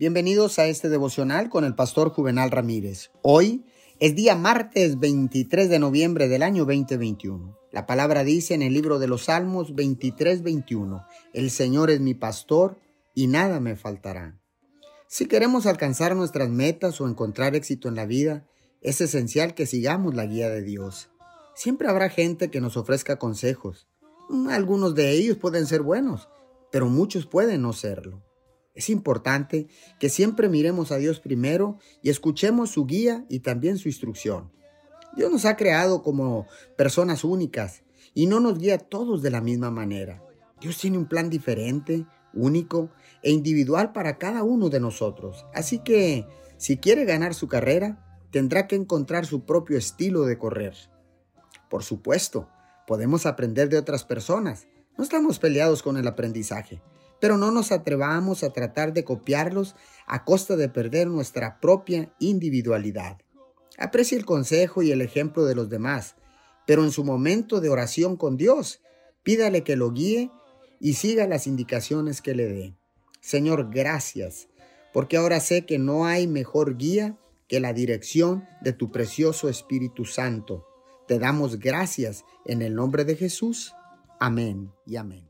Bienvenidos a este devocional con el pastor Juvenal Ramírez. Hoy es día martes 23 de noviembre del año 2021. La palabra dice en el libro de los Salmos 23, 21, El Señor es mi pastor y nada me faltará. Si queremos alcanzar nuestras metas o encontrar éxito en la vida, es esencial que sigamos la guía de Dios. Siempre habrá gente que nos ofrezca consejos. Algunos de ellos pueden ser buenos, pero muchos pueden no serlo. Es importante que siempre miremos a Dios primero y escuchemos su guía y también su instrucción. Dios nos ha creado como personas únicas y no nos guía a todos de la misma manera. Dios tiene un plan diferente, único e individual para cada uno de nosotros. Así que, si quiere ganar su carrera, tendrá que encontrar su propio estilo de correr. Por supuesto, podemos aprender de otras personas. No estamos peleados con el aprendizaje pero no nos atrevamos a tratar de copiarlos a costa de perder nuestra propia individualidad. Aprecie el consejo y el ejemplo de los demás, pero en su momento de oración con Dios, pídale que lo guíe y siga las indicaciones que le dé. Señor, gracias, porque ahora sé que no hay mejor guía que la dirección de tu precioso Espíritu Santo. Te damos gracias en el nombre de Jesús. Amén y amén.